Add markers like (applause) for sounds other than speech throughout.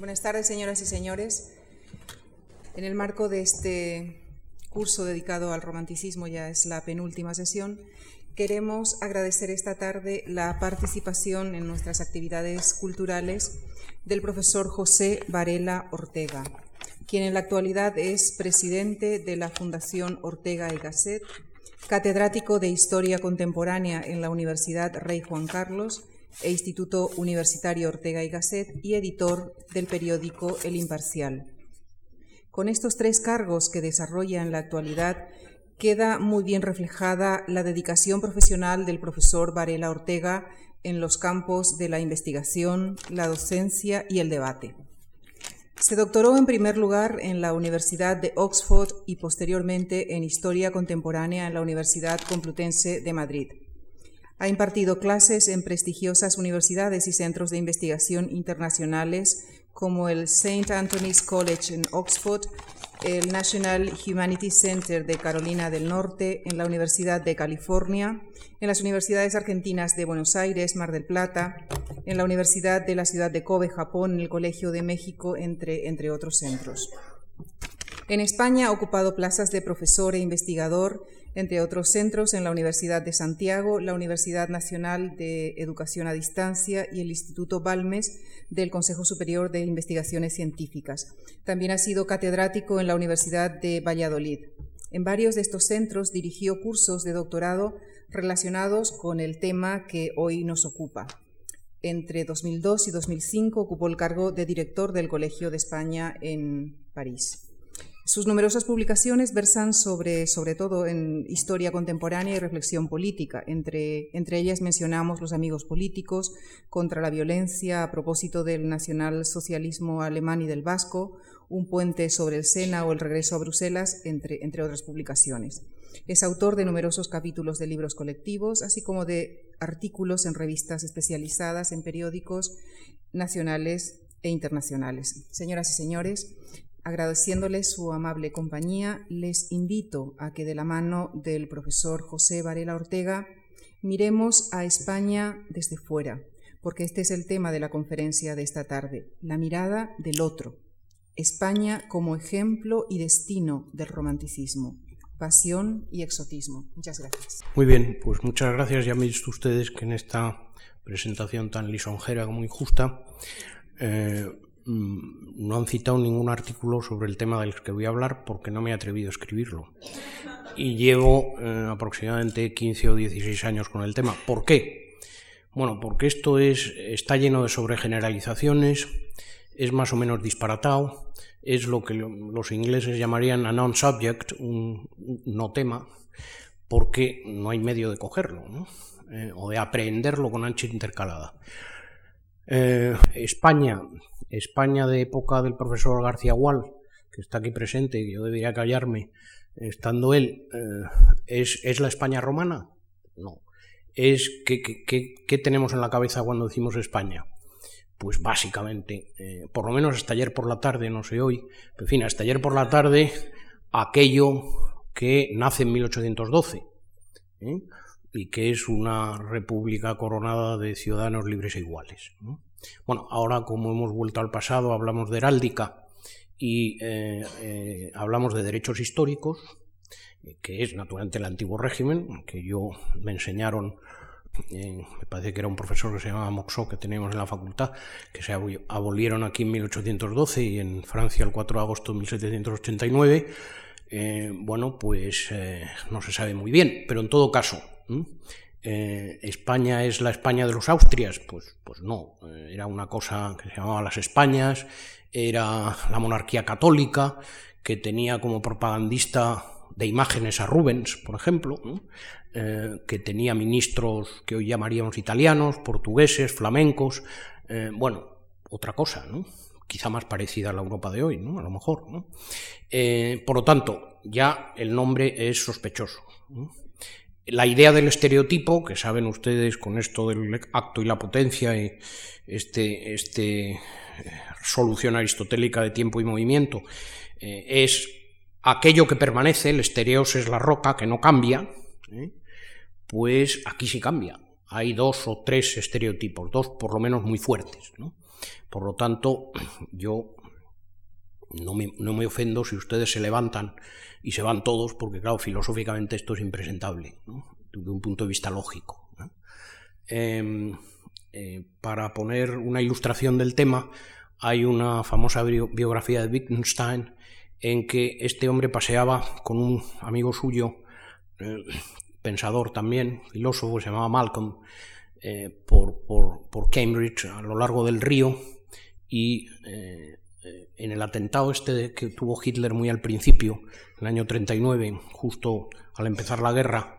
Buenas tardes, señoras y señores. En el marco de este curso dedicado al romanticismo, ya es la penúltima sesión, queremos agradecer esta tarde la participación en nuestras actividades culturales del profesor José Varela Ortega, quien en la actualidad es presidente de la Fundación Ortega y Gasset, catedrático de Historia Contemporánea en la Universidad Rey Juan Carlos e Instituto Universitario Ortega y Gasset y editor del periódico El Imparcial. Con estos tres cargos que desarrolla en la actualidad, queda muy bien reflejada la dedicación profesional del profesor Varela Ortega en los campos de la investigación, la docencia y el debate. Se doctoró en primer lugar en la Universidad de Oxford y posteriormente en Historia Contemporánea en la Universidad Complutense de Madrid. Ha impartido clases en prestigiosas universidades y centros de investigación internacionales como el St. Anthony's College en Oxford, el National Humanities Center de Carolina del Norte, en la Universidad de California, en las universidades argentinas de Buenos Aires, Mar del Plata, en la Universidad de la Ciudad de Kobe, Japón, en el Colegio de México, entre, entre otros centros. En España ha ocupado plazas de profesor e investigador entre otros centros en la Universidad de Santiago, la Universidad Nacional de Educación a Distancia y el Instituto Balmes del Consejo Superior de Investigaciones Científicas. También ha sido catedrático en la Universidad de Valladolid. En varios de estos centros dirigió cursos de doctorado relacionados con el tema que hoy nos ocupa. Entre 2002 y 2005 ocupó el cargo de director del Colegio de España en París. Sus numerosas publicaciones versan sobre, sobre todo en historia contemporánea y reflexión política. Entre, entre ellas mencionamos Los amigos políticos, Contra la violencia, a propósito del nacionalsocialismo alemán y del vasco, Un puente sobre el Sena o El regreso a Bruselas, entre, entre otras publicaciones. Es autor de numerosos capítulos de libros colectivos, así como de artículos en revistas especializadas en periódicos nacionales e internacionales. Señoras y señores, Agradeciéndoles su amable compañía, les invito a que de la mano del profesor José Varela Ortega miremos a España desde fuera, porque este es el tema de la conferencia de esta tarde, la mirada del otro, España como ejemplo y destino del romanticismo, pasión y exotismo. Muchas gracias. Muy bien, pues muchas gracias. Ya me visto ustedes que en esta presentación tan lisonjera como injusta, eh, no han citado ningún artículo sobre el tema del que voy a hablar porque no me he atrevido a escribirlo. Y llevo eh, aproximadamente 15 o 16 años con el tema. ¿Por qué? Bueno, porque esto es, está lleno de sobregeneralizaciones, es más o menos disparatado, es lo que los ingleses llamarían a non-subject, un, no tema, porque no hay medio de cogerlo, eh, o de aprenderlo con ancha intercalada. Eh, España España de época del profesor García Gual, que está aquí presente, y yo debería callarme, estando él, eh, ¿es, ¿es, la España romana? No. Es ¿qué, qué, tenemos en la cabeza cuando decimos España? Pues básicamente, eh, por lo menos hasta ayer por la tarde, no sé hoy, en fin, hasta ayer por la tarde, aquello que nace en 1812 ¿eh? y que es una república coronada de ciudadanos libres e iguales. Bueno, ahora como hemos vuelto al pasado, hablamos de heráldica y eh, eh, hablamos de derechos históricos, eh, que es naturalmente el antiguo régimen, que yo me enseñaron, me parece que era un profesor que se llamaba Moxó, que teníamos en la facultad, que se abolieron aquí en 1812 y en Francia el 4 de agosto de 1789. bueno, pues no se sabe muy bien, pero en todo caso, eh, España es la España de los Austrias, pues, pues no, eh, era una cosa que se llamaba las Españas, era la monarquía católica, que tenía como propagandista de imágenes a Rubens, por ejemplo, eh, que tenía ministros que hoy llamaríamos italianos, portugueses, flamencos, bueno, otra cosa, ¿no? quizá más parecida a la Europa de hoy, ¿no? a lo mejor. por lo tanto, ya el nombre es sospechoso. La idea del estereotipo, que saben ustedes con esto del acto y la potencia y este, este eh, solución aristotélica de tiempo y movimiento, eh, es aquello que permanece, el estereos es la roca que no cambia, ¿eh? pues aquí sí cambia. Hay dos o tres estereotipos, dos por lo menos muy fuertes. Por lo tanto, yo no me, ofendo si ustedes se levantan y se van todos, porque claro, filosóficamente esto es impresentable, desde un punto de vista lógico. Em, eh, para poner una ilustración del tema, hay una famosa biografía de Wittgenstein en que este hombre paseaba con un amigo suyo, eh, pensador también, filósofo, se llamaba Malcolm, eh, por, por, Cambridge a lo largo del río y en el atentado este que tuvo Hitler muy al principio, en el año 39, justo al empezar la guerra,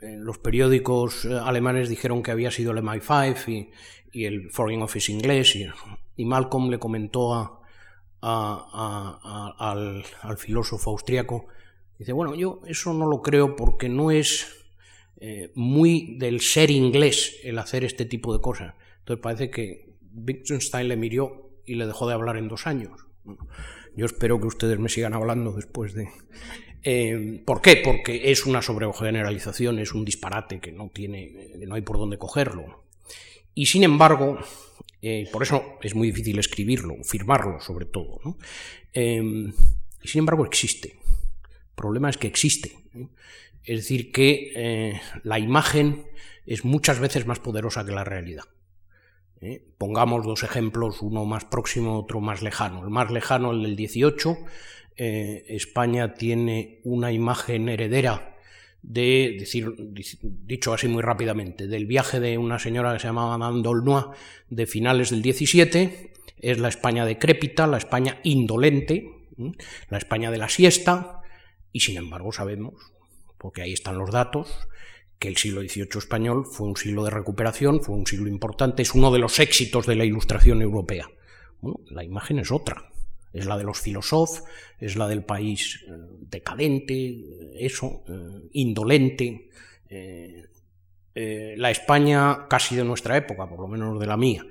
los periódicos alemanes dijeron que había sido el MI5 y, y el Foreign Office inglés y, y Malcolm le comentó a, al, filósofo austriaco, dice, bueno, yo eso no lo creo porque no es eh, muy del ser inglés el hacer este tipo de cosas. Entonces parece que Wittgenstein le miró y le dejó de hablar en dos años. yo espero que ustedes me sigan hablando después de... Eh, ¿Por qué? Porque es una sobregeneralización, es un disparate que no, tiene, no hay por dónde cogerlo. Y sin embargo, eh, por eso es muy difícil escribirlo, firmarlo sobre todo. Em, y sin embargo existe. El problema es que existe. Es decir, que eh, la imagen es muchas veces más poderosa que la realidad. ¿Eh? Pongamos dos ejemplos, uno más próximo, otro más lejano. El más lejano, el del 18, España tiene una imagen heredera de, decir, dicho así muy rápidamente, del viaje de una señora que se llamaba Madame de finales del 17, es la España decrépita, la España indolente, la España de la siesta, y sin embargo sabemos, porque ahí están los datos, que el siglo XVIII español fue un siglo de recuperación, fue un siglo importante, es uno de los éxitos de la ilustración europea. Bueno, la imagen es otra, es la de los filósofos, es la del país eh, decadente, eso, eh, indolente. Eh, la España casi de nuestra época, por lo menos de la mía,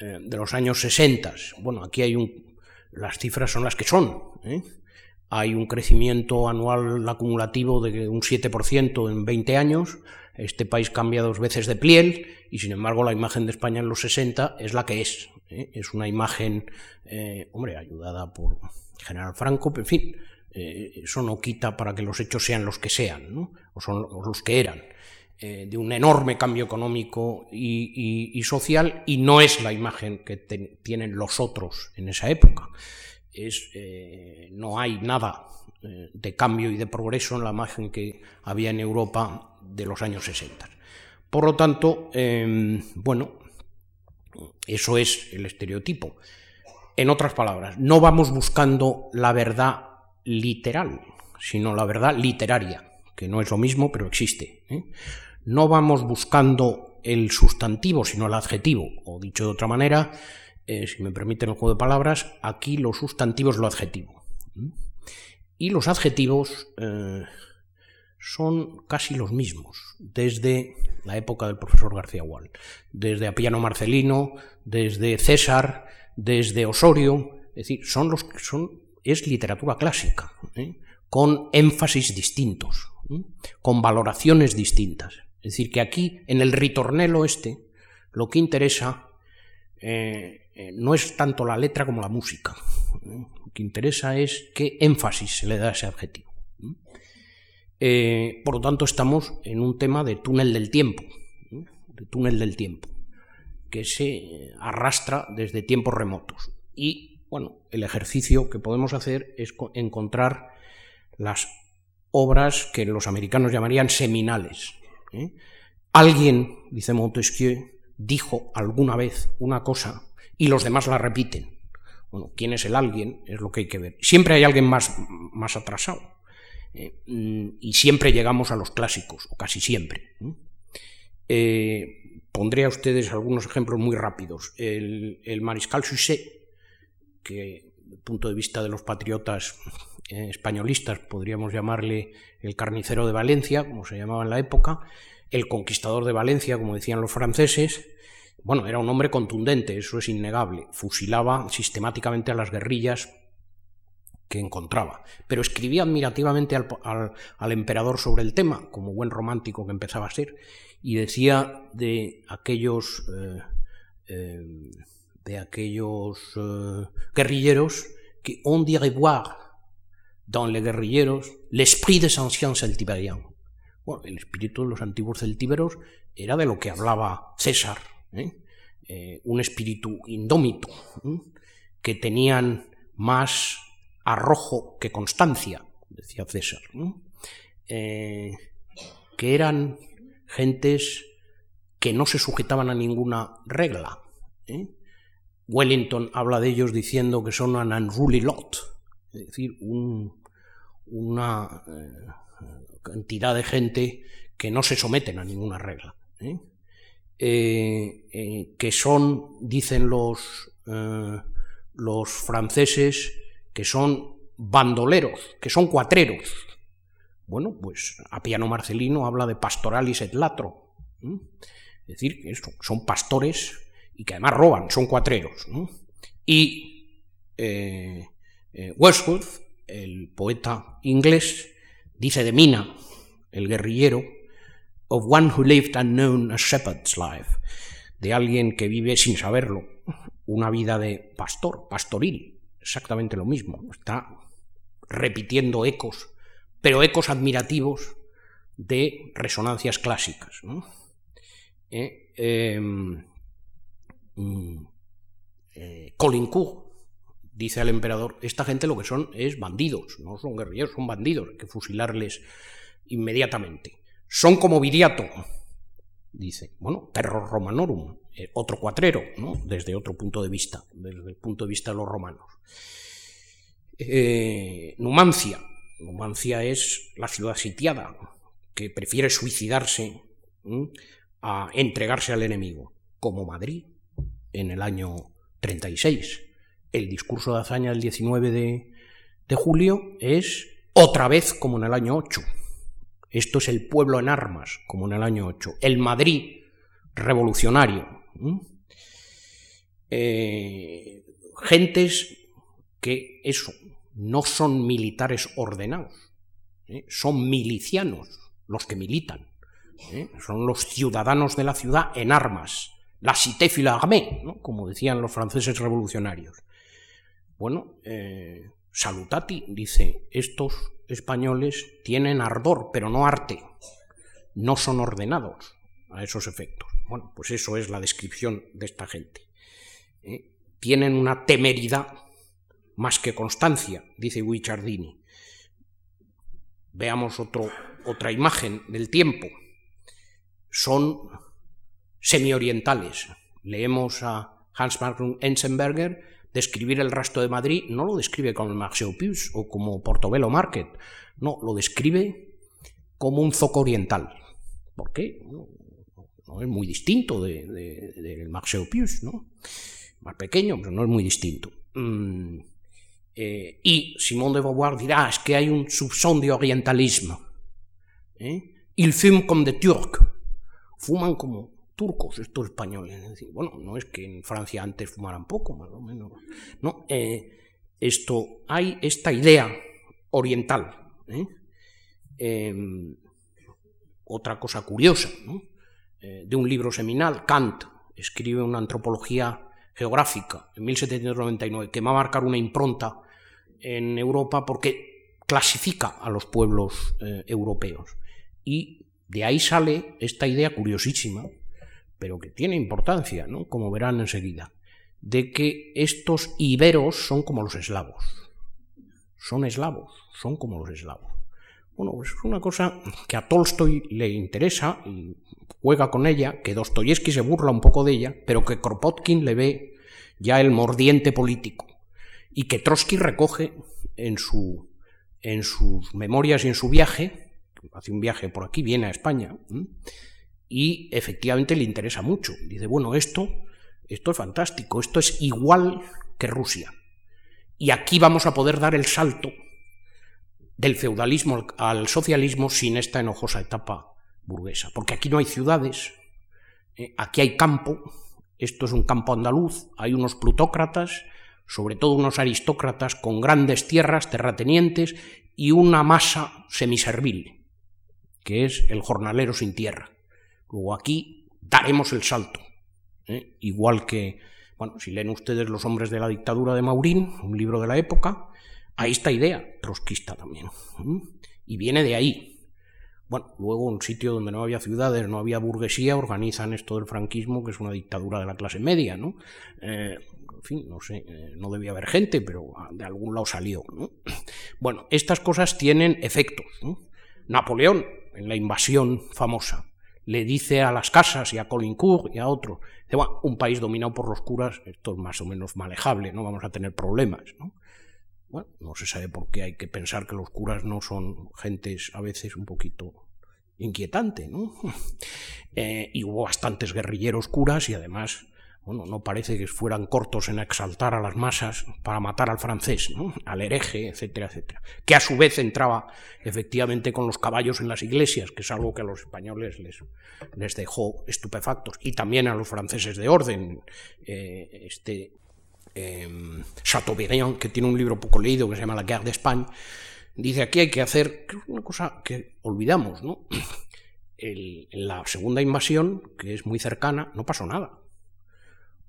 de los años 60. Bueno, aquí hay un. Las cifras son las que son. Hay un crecimiento anual acumulativo de un 7% en 20 años. Este país cambia dos veces de piel y, sin embargo, la imagen de España en los 60 es la que es. ¿eh? es una imagen, eh, hombre, ayudada por General Franco, pero en fin, eh, eso no quita para que los hechos sean los que sean, o son los que eran, de un enorme cambio económico y, social, y no es la imagen que tienen los otros en esa época. Es, no hay nada de cambio y de progreso en la imagen que había en Europa de los años 60. Por lo tanto, bueno, eso es el estereotipo. En otras palabras, no vamos buscando la verdad literal, sino la verdad literaria, que no es lo mismo, pero existe. ¿eh? No vamos buscando el sustantivo, sino el adjetivo, o dicho de otra manera, eh, si me permiten el juego de palabras, aquí lo sustantivo es lo adjetivo. ¿eh? Y los adjetivos son casi los mismos, desde la época del profesor García Gual, desde Apiano Marcelino, desde César, desde Osorio, es decir, son los que son, es literatura clásica, ¿eh? con énfasis distintos, ¿eh? con valoraciones distintas. Es decir, que aquí, en el ritornelo este, lo que interesa eh, no es tanto la letra como la música. Lo que interesa es qué énfasis se le da a ese adjetivo. por lo tanto, estamos en un tema de túnel del tiempo de túnel del tiempo, que se arrastra desde tiempos remotos. Y, bueno, el ejercicio que podemos hacer es encontrar las obras que los americanos llamarían seminales. ¿eh? Alguien, dice Montesquieu, dijo alguna vez una cosa y los demás la repiten. Bueno, quién es el alguien es lo que hay que ver. Siempre hay alguien más, más atrasado. ¿eh? y siempre llegamos a los clásicos, o casi siempre. ¿eh? Pondré a ustedes algunos ejemplos muy rápidos. El, mariscal Suchet, que desde el punto de vista de los patriotas eh, españolistas podríamos llamarle el carnicero de Valencia, como se llamaba en la época, el conquistador de Valencia, como decían los franceses, bueno, era un hombre contundente, eso es innegable, fusilaba sistemáticamente a las guerrillas que encontraba, pero escribía admirativamente al emperador sobre el tema, como buen romántico que empezaba a ser, y decía de aquellos eh, eh, de aquellos eh, guerrilleros que on dirait voir dans les guerrilleros l'esprit des anciens celtibériens. Bueno, el espíritu de los antiguos celtíberos era de lo que hablaba César, ¿eh? Eh, un espíritu indómito, que tenían más arrojo que constancia, decía César, que eran gentes que no se sujetaban a ninguna regla. ¿eh? Wellington habla de ellos diciendo que son un unruly lot, es decir, una eh, cantidad de gente que no se someten a ninguna regla. ¿eh? Que son, dicen los, los franceses, que son bandoleros, que son cuatreros. Bueno, pues a Piano Marcelino habla de pastoralis et latro. Es decir, que son pastores y que además roban, son cuatreros. Y eh, eh, Wordsworth, el poeta inglés, dice de Mina, el guerrillero, of one who lived unknown a shepherd's life, de alguien que vive sin saberlo, una vida de pastor, pastoril, exactamente lo mismo, está repitiendo ecos, pero ecos admirativos de resonancias clásicas. ¿eh? Em, mm, eh, Colincourt dice al emperador, esta gente lo que son es bandidos, no son guerrilleros, son bandidos, hay que fusilarles inmediatamente. Son como Viriato, dice, bueno, perro romanorum, eh, otro cuatrero, ¿no? desde otro punto de vista, desde el punto de vista de los romanos. Numancia, Numancia es la ciudad sitiada, que prefiere suicidarse a entregarse al enemigo, como Madrid en el año 36. El discurso de hazaña del 19 de, julio es otra vez como en el año 8. Esto es el pueblo en armas, como en el año 8. El Madrid revolucionario. Eh, gentes que eso, no son militares ordenados, ¿eh? son milicianos los que militan. ¿eh? son los ciudadanos de la ciudad en armas, la cité fil como decían los franceses revolucionarios. Bueno, Salutati dice, estos españoles tienen ardor, pero no arte, no son ordenados a esos efectos. Bueno, pues eso es la descripción de esta gente. ¿eh? Tienen una temeridad más que constancia, dice Guicciardini. Veamos otro, otra imagen del tiempo son semiorientales. Leemos a Hans Magnus Ensenberger describir el rastro de Madrid, no lo describe como el Marché Pius o como Portobello Market, no, lo describe como un zoco oriental. ¿Por qué? No, es muy distinto del de, Marché Pius, ¿no? Más pequeño, pero no es muy distinto. Mm, eh, y Simón de Beauvoir dirá, es que hay un subson de orientalismo. ¿eh? Il fume comme de turc fuman como turcos estos españoles. bueno, no es que en Francia antes fumaran poco, más o menos. No, eh, esto, hay esta idea oriental. ¿eh? Em, otra cosa curiosa, eh, de un libro seminal, Kant escribe una antropología geográfica en 1799 que va a marcar una impronta en Europa porque clasifica a los pueblos europeos y de ahí sale esta idea curiosísima, pero que tiene importancia, ¿no? como verán enseguida, de que estos iberos son como los eslavos. Son eslavos, son como los eslavos. Bueno, pues es una cosa que a Tolstoy le interesa y juega con ella, que Dostoyevsky se burla un poco de ella, pero que Kropotkin le ve ya el mordiente político y que Trotsky recoge en, en sus memorias y en su viaje hace un viaje por aquí, viene a España, y efectivamente le interesa mucho. Dice, bueno, esto, esto es fantástico, esto es igual que Rusia. Y aquí vamos a poder dar el salto del feudalismo al socialismo sin esta enojosa etapa burguesa. Porque aquí no hay ciudades, eh, aquí hay campo, esto es un campo andaluz, hay unos plutócratas, sobre todo unos aristócratas con grandes tierras, terratenientes y una masa semiservil que es el jornalero sin tierra. Luego aquí daremos el salto, ¿eh? igual que Bueno, si leen ustedes Los hombres de la dictadura de Maurín, un libro de la época, hay esta idea trotskista también. Y viene de ahí. Bueno, luego un sitio donde no había ciudades, no había burguesía, organizan esto del franquismo, que es una dictadura de la clase media, ¿no? Eh, en fin, no sé, eh, no debía haber gente, pero de algún lado salió, ¿no? (clears throat) Bueno, estas cosas tienen efectos, Napoleón, en la invasión famosa, le dice a las casas y a Colincourt y a otros, un país dominado por los curas, esto es más o menos manejable, no vamos a tener problemas, ¿no? Bueno, no se sabe por qué hay que pensar que los curas no son gentes a veces un poquito inquietante, ¿no? (laughs) Eh, y hubo bastantes guerrilleros curas y además, bueno, no parece que fueran cortos en exaltar a las masas para matar al francés, ¿no? Al hereje, etcétera, etcétera. Que a su vez entraba efectivamente con los caballos en las iglesias, que es algo que a los españoles les, dejó estupefactos, y también a los franceses de orden. Eh, este, eh, Chateaubriand, que tiene un libro poco leído que se llama La Guerre d'Espagne, dice aquí hay que hacer una cosa que olvidamos, ¿no? en la segunda invasión, que es muy cercana, no pasó nada.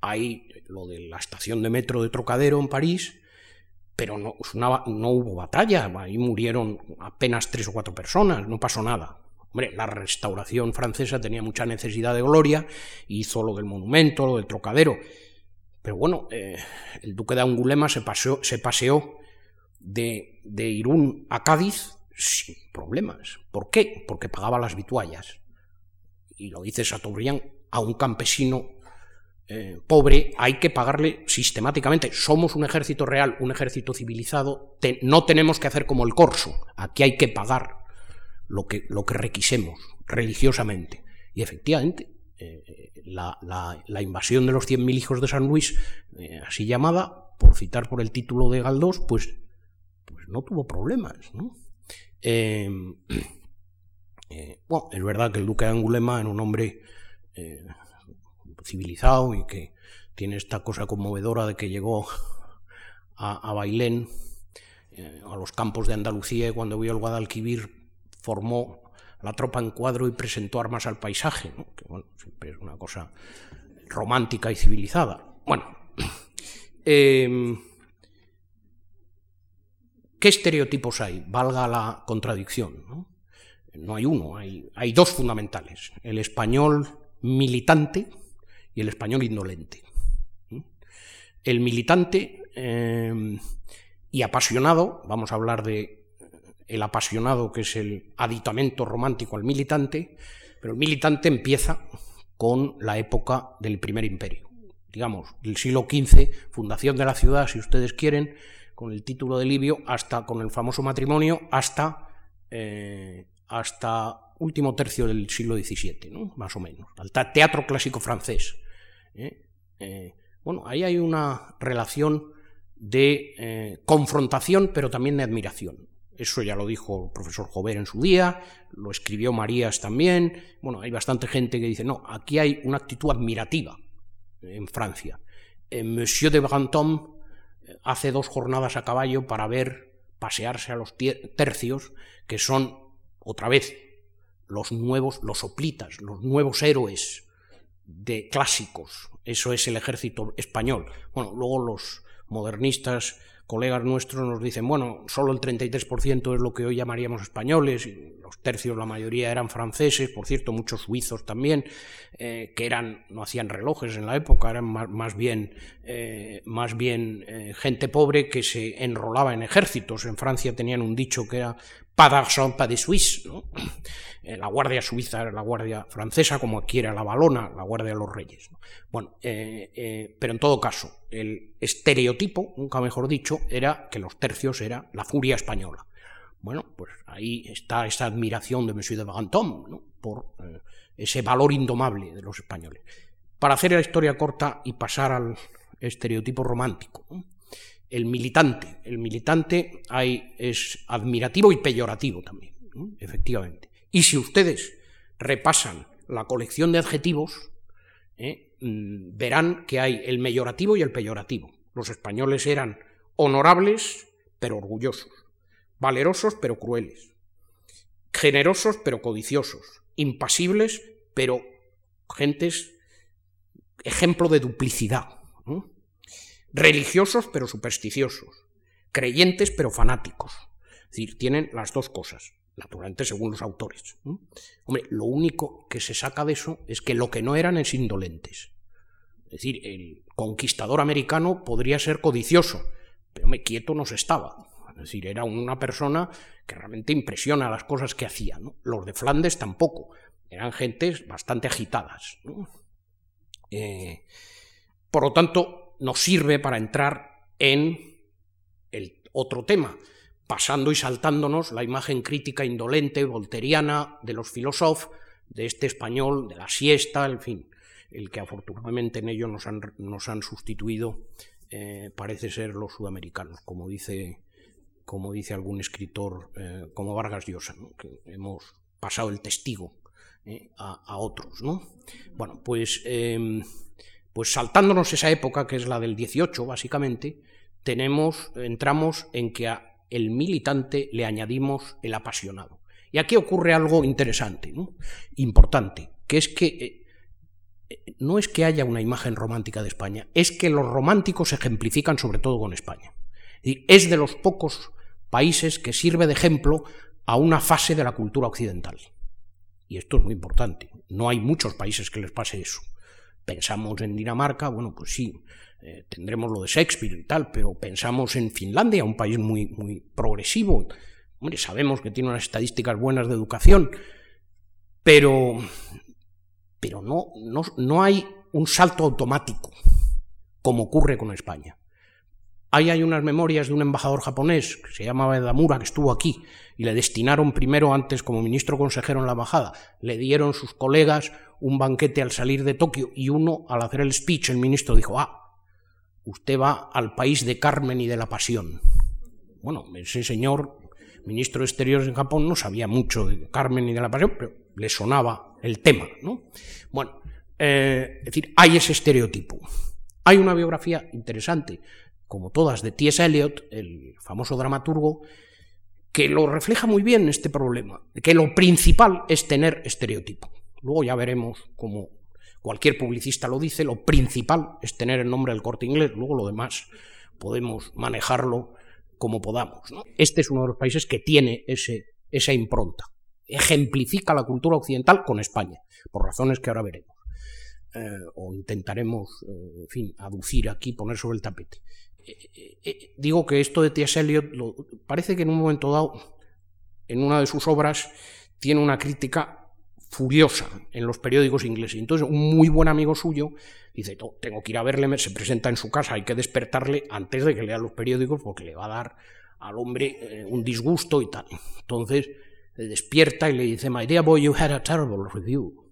Hay lo de la estación de metro de Trocadero en París, pero no, hubo batalla, ahí murieron apenas tres o cuatro personas, no pasó nada. Hombre, la restauración francesa tenía mucha necesidad de gloria, hizo lo del monumento, lo del Trocadero, pero bueno, eh, el duque de Angulema se paseó, se paseó de, Irún a Cádiz sin problemas. ¿Por qué? Porque pagaba las vituallas. Y lo dice Chateaubriand, a un campesino eh, pobre hay que pagarle sistemáticamente. Somos un ejército real, un ejército civilizado, no tenemos que hacer como el corso. Aquí hay que pagar lo que, lo que requisemos religiosamente. Y efectivamente, eh, la, invasión de los 100.000 hijos de San Luis, eh, así llamada, por citar por el título de Galdós, pues, pues no tuvo problemas. Bueno, es verdad que el duque de Angulema era un hombre civilizado y que tiene esta cosa conmovedora de que llegó a, Bailén, a los campos de Andalucía, y cuando vio el Guadalquivir formó la tropa en cuadro y presentó armas al paisaje, que bueno, siempre es una cosa romántica y civilizada. Bueno, (clears throat) em, ¿qué estereotipos hay? Valga la contradicción. No, no hay uno, hay, hay, dos fundamentales, el español militante y el español indolente. El militante em, y apasionado, vamos a hablar de el apasionado, que es el aditamento romántico al militante, pero el militante empieza con la época del primer imperio. Digamos, el siglo XV, fundación de la ciudad, si ustedes quieren, con el título de Livio, hasta con el famoso matrimonio, hasta, eh, hasta último tercio del siglo XVII, ¿no? más o menos. Al teatro clásico francés. ¿Eh? Eh, bueno, ahí hay una relación de confrontación, pero también de admiración. Eso ya lo dijo el profesor Jover en su día, lo escribió Marías también. Bueno, hay bastante gente que dice, no, aquí hay una actitud admirativa en Francia. Eh, Monsieur de Brantôme eh, hace dos jornadas a caballo para ver pasearse a los tercios, que son, otra vez, los nuevos, los soplitas, los nuevos héroes de clásicos. Eso es el ejército español. Bueno, luego los modernistas colegas nuestros nos dicen, bueno, solo el 33% es lo que hoy llamaríamos españoles, los tercios, la mayoría eran franceses, por cierto, muchos suizos también, eh, que eran, no hacían relojes en la época, eran más, bien, eh, más bien eh, gente pobre que se enrolaba en ejércitos. En Francia tenían un dicho que era pas d'argent, pas de Suisse, ¿no? (clears throat) La Guardia Suiza era la Guardia Francesa, como aquí era la Balona, la Guardia de los Reyes. Bueno, pero en todo caso, el estereotipo, nunca mejor dicho, era que los tercios era la furia española. Bueno, pues ahí está esa admiración de Monsieur de Brantôme, ¿no? por ese valor indomable de los españoles. Para hacer la historia corta y pasar al estereotipo romántico, el militante, el militante hay, es admirativo y peyorativo también, efectivamente. Y si ustedes repasan la colección de adjetivos, ¿eh? mm, verán que hay el mayorativo y el peyorativo. Los españoles eran honorables pero orgullosos, valerosos pero crueles, generosos pero codiciosos, impasibles pero gentes ejemplo de duplicidad. religiosos pero supersticiosos, creyentes pero fanáticos. Es decir, tienen las dos cosas, naturalmente según los autores. Hombre, lo único que se saca de eso es que lo que no eran es indolentes. Es decir, el conquistador americano podría ser codicioso, pero me quieto no se estaba. Es decir, era una persona que realmente impresiona las cosas que hacía. Los de Flandes tampoco. Eran gentes bastante agitadas. Eh, por lo tanto, nos sirve para entrar en el otro tema, pasando y saltándonos la imagen crítica indolente, volteriana, de los filósofos, de este español, de la siesta, en fin, el que afortunadamente en ello nos han, nos han sustituido eh, parece ser los sudamericanos, como dice, como dice algún escritor eh, como Vargas Llosa, que hemos pasado el testigo eh, a, otros. ¿no? Bueno, pues, em, pues saltándonos esa época, que es la del 18, básicamente, tenemos, entramos en que a el militante le añadimos el apasionado. Y aquí ocurre algo interesante, importante, que es que no es que haya una imagen romántica de España, es que los románticos se ejemplifican sobre todo con España. Es de los pocos países que sirve de ejemplo a una fase de la cultura occidental. Y esto es muy importante. No hay muchos países que les pase eso. Pensamos en Dinamarca, bueno, pues sí, eh, tendremos lo de Shakespeare y tal, pero pensamos en Finlandia, un país muy, muy progresivo. Hombre, sabemos que tiene unas estadísticas buenas de educación, pero pero no, no, hay un salto automático, como ocurre con España. Ahí hay unas memorias de un embajador japonés que se llamaba Edamura, que estuvo aquí, y le destinaron primero, antes como ministro consejero en la embajada, le dieron sus colegas un banquete al salir de Tokio, y uno, al hacer el speech, el ministro dijo, ah, usted va al país de Carmen y de la Pasión. Bueno, ese señor, ministro de Exteriores en Japón, no sabía mucho de Carmen y de la Pasión, pero le sonaba el tema. ¿no? Bueno, eh, es decir, hay ese estereotipo. Hay una biografía interesante, como todas, de T.S. Eliot, el famoso dramaturgo, que lo refleja muy bien este problema, que lo principal es tener estereotipo. Luego ya veremos cómo cualquier publicista lo dice, lo principal es tener el nombre del corte inglés, luego lo demás podemos manejarlo como podamos. Este es uno de los países que tiene ese, esa impronta ejemplifica la cultura occidental con España, por razones que ahora veremos. Eh, o intentaremos, eh, en fin, aducir aquí, poner sobre el tapete. Eh, digo que esto de T.S. Eliot parece que en un momento dado, en una de sus obras, tiene una crítica furiosa en los periódicos ingleses. Entonces, un muy buen amigo suyo dice, tengo que ir a verle, se presenta en su casa, hay que despertarle antes de que lea los periódicos porque le va a dar al hombre un disgusto y tal. Entonces, le despierta y le dice, My dear boy, you had a terrible review.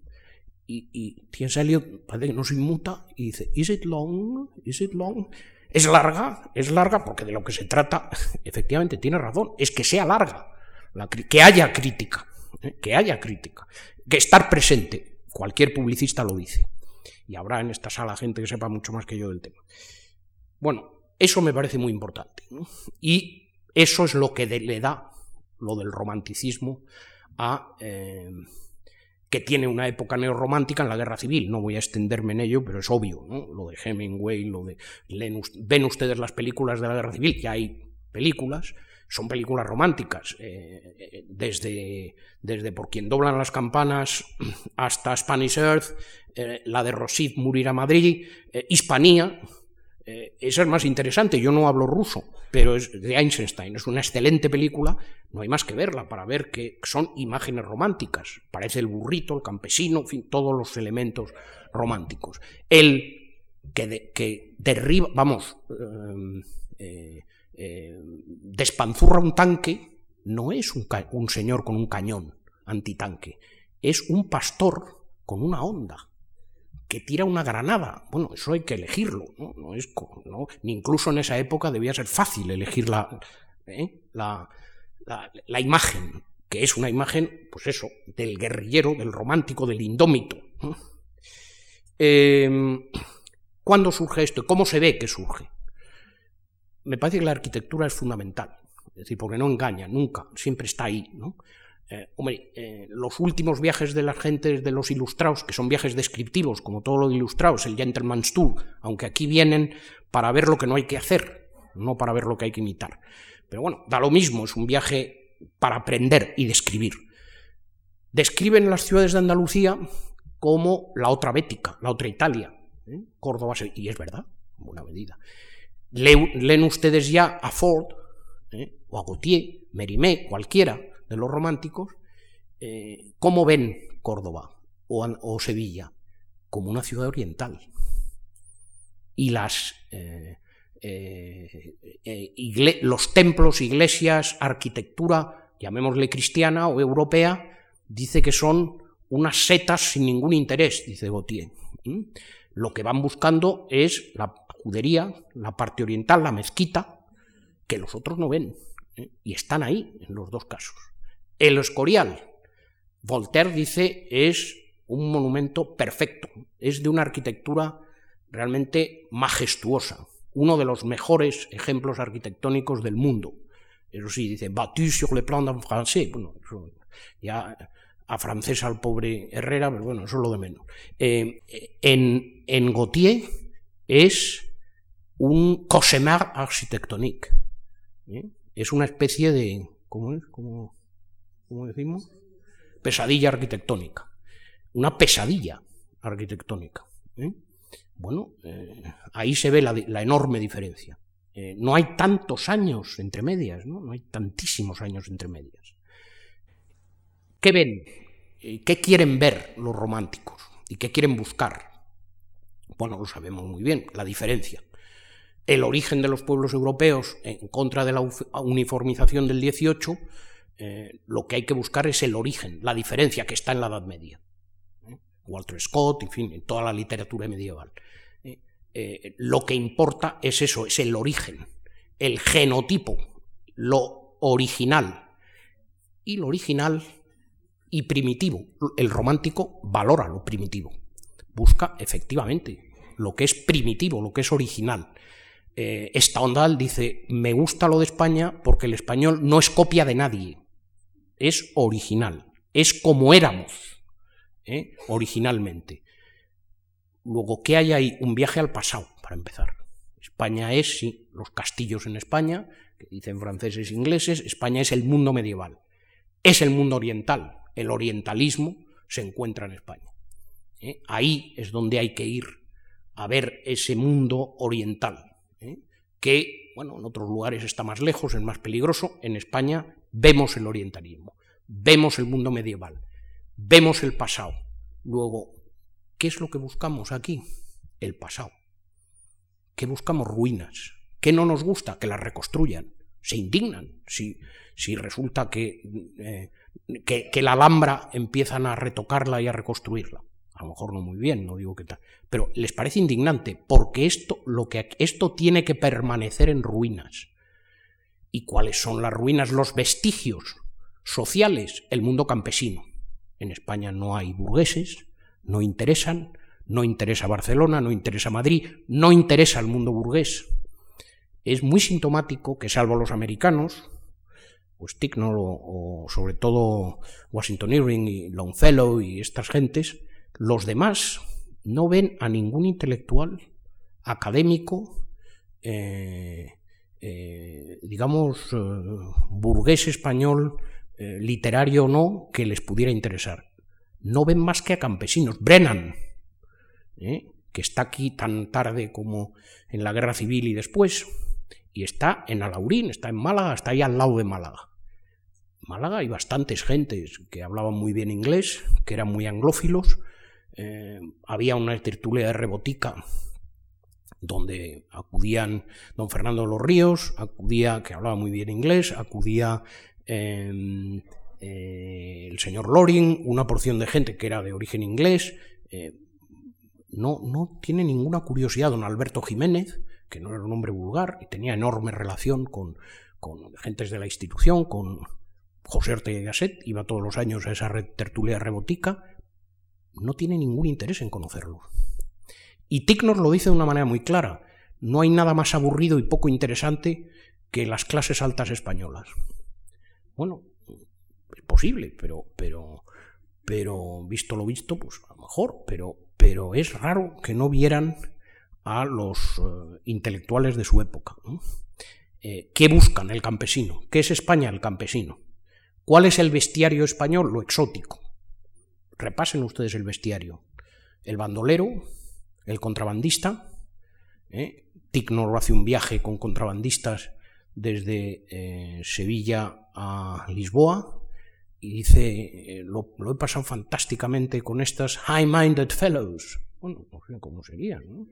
Y, y T.S. Eliot parece que no se inmuta y dice, Is it long? Is it long? Es larga, es larga porque de lo que se trata, (laughs) efectivamente, tiene razón, es que sea larga, que haya crítica, ¿eh? que haya crítica, que estar presente, cualquier publicista lo dice. Y habrá en esta sala gente que sepa mucho más que yo del tema. Bueno, eso me parece muy importante. Y eso es lo que le da lo del romanticismo, a, eh, que tiene una época neorromántica en la guerra civil. No voy a extenderme en ello, pero es obvio, lo de Hemingway, lo de... ven ustedes las películas de la guerra civil, que hay películas, son películas románticas, eh, eh, desde, desde Por quien doblan las campanas hasta Spanish Earth, la de Rosif Murir a Madrid, Hispanía, eh, esa es más interesante, yo no hablo ruso, pero es de Einstein, es una excelente película, no hay más que verla para ver que son imágenes románticas, parece el burrito, el campesino, en fin, todos los elementos románticos. El que, derriba, vamos, eh, eh, despanzurra un tanque, no es un, un señor con un cañón antitanque, es un pastor con una onda que tira una granada. Bueno, eso hay que elegirlo, ¿no? es, ¿no? Ni incluso en esa época debía ser fácil elegir la, ¿eh? la, la, imagen, que es una imagen, pues eso, del guerrillero, del romántico, del indómito. Em, ¿Cuándo surge esto cómo se ve que surge? Me parece que la arquitectura es fundamental, es decir, porque no engaña, nunca, siempre está ahí. ¿no? Eh, hombre, eh, los últimos viajes de las gentes de los ilustrados, que son viajes descriptivos, como todo lo de ilustrados, el Gentleman's Tour, aunque aquí vienen para ver lo que no hay que hacer, no para ver lo que hay que imitar. Pero bueno, da lo mismo, es un viaje para aprender y describir. Describen las ciudades de Andalucía como la otra Bética, la otra Italia. ¿eh? Córdoba, y es verdad, en buena medida. leen ustedes ya a Ford, o a Gautier, Mérimée, cualquiera, los románticos, eh, ¿cómo ven Córdoba o, Sevilla? Como una ciudad oriental. Y las, eh, eh, los templos, iglesias, arquitectura, llamémosle cristiana o europea, dice que son unas setas sin ningún interés, dice Gautier. Lo que van buscando es la judería, la parte oriental, la mezquita, que los otros no ven. Y están ahí en los dos casos. El Escorial, Voltaire dice, es un monumento perfecto, es de una arquitectura realmente majestuosa, uno de los mejores ejemplos arquitectónicos del mundo. Eso sí, dice, battu sur le plan d'un français. Bueno, ya a francés al pobre Herrera, pero bueno, eso es lo de menos. Eh, en, en Gautier es un cauchemar architectonique. ¿eh? Es una especie de. ¿Cómo es? ¿Cómo, ¿cómo decimos? Pesadilla arquitectónica. Una pesadilla arquitectónica. ¿eh? Bueno, eh, ahí se ve la, enorme diferencia. Eh, no hay tantos años entre medias, ¿no? no hay tantísimos años entre medias. ¿Qué ven? ¿Qué quieren ver los románticos? ¿Y qué quieren buscar? Bueno, lo sabemos muy bien, la diferencia. El origen de los pueblos europeos en contra de la uniformización del 18 eh, lo que hay que buscar es el origen, la diferencia que está en la Edad Media. ¿eh? Walter Scott, en fin, en toda la literatura medieval. ¿eh? lo que importa es eso, es el origen, el genotipo, lo original. Y lo original y primitivo. El romántico valora lo primitivo. Busca efectivamente lo que es primitivo, lo que es original. Eh, Stendhal dice, me gusta lo de España porque el español no es copia de nadie es original, es como éramos ¿eh? originalmente. Luego, ¿qué hay ahí? Un viaje al pasado, para empezar. España es, sí, los castillos en España, que dicen franceses e ingleses, España es el mundo medieval, es el mundo oriental, el orientalismo se encuentra en España. ¿eh? Ahí es donde hay que ir a ver ese mundo oriental, ¿eh? que, bueno, en otros lugares está más lejos, es más peligroso, en España vemos el orientalismo, vemos el mundo medieval, vemos el pasado. Luego, ¿qué es lo que buscamos aquí? El pasado. ¿Qué buscamos? Ruinas. ¿Qué no nos gusta? Que las reconstruyan. Se indignan si, si resulta que, eh, que, que, la Alhambra empiezan a retocarla y a reconstruirla. A lo mejor no muy bien, no digo que tal. Pero les parece indignante porque esto, lo que, esto tiene que permanecer en ruinas ¿Y cuáles son las ruinas, los vestigios sociales? El mundo campesino. En España no hay burgueses, no interesan, no interesa Barcelona, no interesa Madrid, no interesa el mundo burgués. Es muy sintomático que, salvo los americanos, pues o, sobre todo Washington Irving y Longfellow y estas gentes, los demás no ven a ningún intelectual académico eh, eh, digamos, eh, burgués español, eh, literario o no, que les pudiera interesar. No ven más que a campesinos. Brennan, que está aquí tan tarde como en la guerra civil y después, y está en Alaurín, está en Málaga, está ahí al lado de Málaga. Málaga hay bastantes gentes que hablaban muy bien inglés, que eran muy anglófilos. había una tertulia de rebotica donde acudían don Fernando de los Ríos, acudía, que hablaba muy bien inglés, acudía em, eh, el señor Loring, una porción de gente que era de origen inglés. Eh, no, no tiene ninguna curiosidad don Alberto Jiménez, que no era un hombre vulgar y tenía enorme relación con, con gentes de la institución, con José Ortega y Gasset, iba todos los años a esa tertulia rebotica, no tiene ningún interés en conocerlo. Y Ticknor lo dice de una manera muy clara. No hay nada más aburrido y poco interesante que las clases altas españolas. Bueno, posible, pero, pero, pero visto lo visto, pues a lo mejor, pero, pero es raro que no vieran a los eh, intelectuales de su época. Eh, ¿Qué buscan el campesino? ¿Qué es España el campesino? ¿Cuál es el bestiario español? Lo exótico. Repasen ustedes el bestiario. El bandolero, el contrabandista. ¿eh? Tigno hace un viaje con contrabandistas desde eh, Sevilla a Lisboa y dice, lo, he pasado fantásticamente con estas high-minded fellows. Bueno, no sé cómo serían,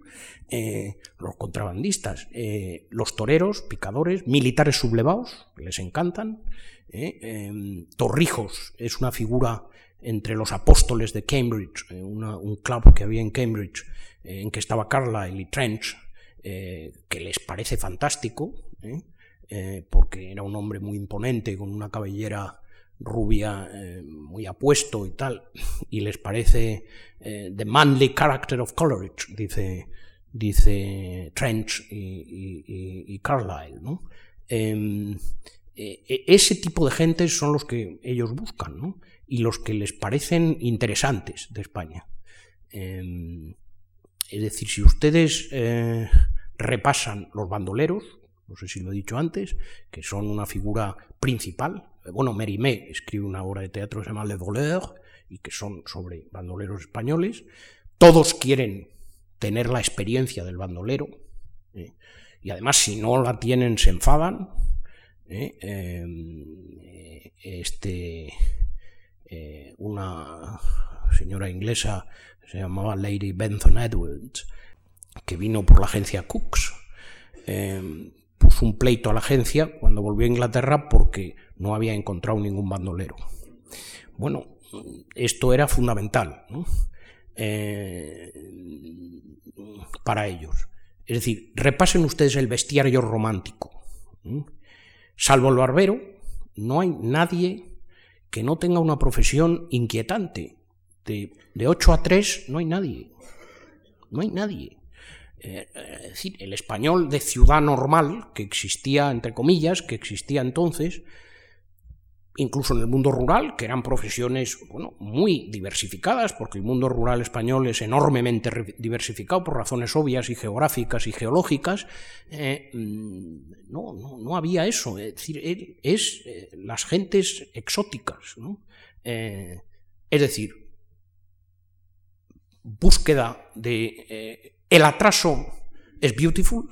eh, los contrabandistas, eh, los toreros, picadores, militares sublevados, les encantan. Em, Torrijos es una figura entre los apóstoles de Cambridge, un club que había en Cambridge, en que estaba Carlyle y Trench, que les parece fantástico. Eh, porque era un hombre muy imponente, con una cabellera rubia eh, muy apuesto y tal, y les parece eh, the manly character of Coleridge, dice, dice Trench y, Carlyle. Em, e, ese tipo de gente son los que ellos buscan y los que les parecen interesantes de España. Em, es decir, si ustedes repasan los bandoleros, no sé si lo he dicho antes, que son una figura principal. Bueno, Mérimée escribe una obra de teatro que se llama Le Voleur y que son sobre bandoleros españoles. Todos quieren tener la experiencia del bandolero ¿eh? y además si no la tienen se enfadan. ¿eh? Eh, este, una señora inglesa se llamaba Lady Bentham Edwards, que vino por la agencia Cooks puso un pleito a la agencia cuando volvió a Inglaterra porque no había encontrado ningún bandolero. Bueno, esto era fundamental eh, para ellos. Es decir, repasen ustedes el bestiario romántico. Salvo el barbero, no hay nadie que no tenga una profesión inquietante. De, de 8 a 3 no hay nadie. No hay nadie. Eh, es decir, el español de ciudad normal, que existía, entre comillas, que existía entonces, incluso en el mundo rural, que eran profesiones bueno, muy diversificadas, porque el mundo rural español es enormemente diversificado por razones obvias y geográficas y geológicas, eh, mm, no, no, había eso, es decir, es eh, las gentes exóticas. es decir, búsqueda de el atraso es beautiful,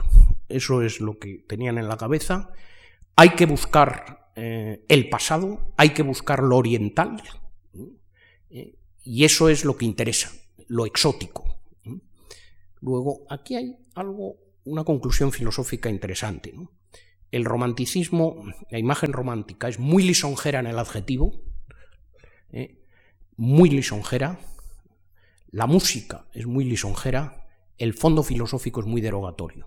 eso es lo que tenían en la cabeza. Hay que buscar eh, el pasado, hay que buscar lo oriental, eh, y eso es lo que interesa, lo exótico. Luego, aquí hay algo, una conclusión filosófica interesante. El romanticismo, la imagen romántica, es muy lisonjera en el adjetivo, eh, muy lisonjera. La música es muy lisonjera el fondo filosófico es muy derogatorio.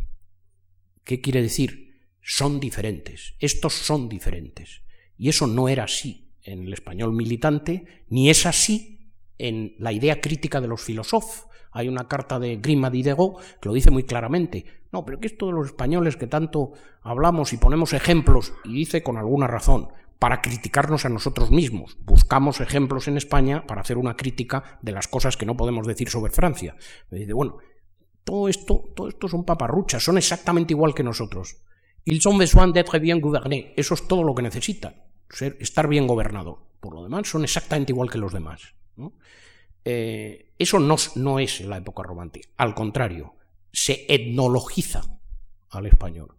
¿Qué quiere decir? Son diferentes, estos son diferentes. Y eso no era así en el español militante, ni es así en la idea crítica de los filósofos. Hay una carta de Grima Diderot que lo dice muy claramente. No, pero que esto de los españoles que tanto hablamos y ponemos ejemplos, y dice con alguna razón, para criticarnos a nosotros mismos. Buscamos ejemplos en España para hacer una crítica de las cosas que no podemos decir sobre Francia. Me dice, bueno, todo esto, todo esto son paparruchas, son exactamente igual que nosotros. Ils ont besoin d'être bien gouvernés. Eso es todo lo que necesitan, ser, estar bien gobernado. Por lo demás, son exactamente igual que los demás. Eh, eso no, no es la época romántica. Al contrario, se etnologiza al español.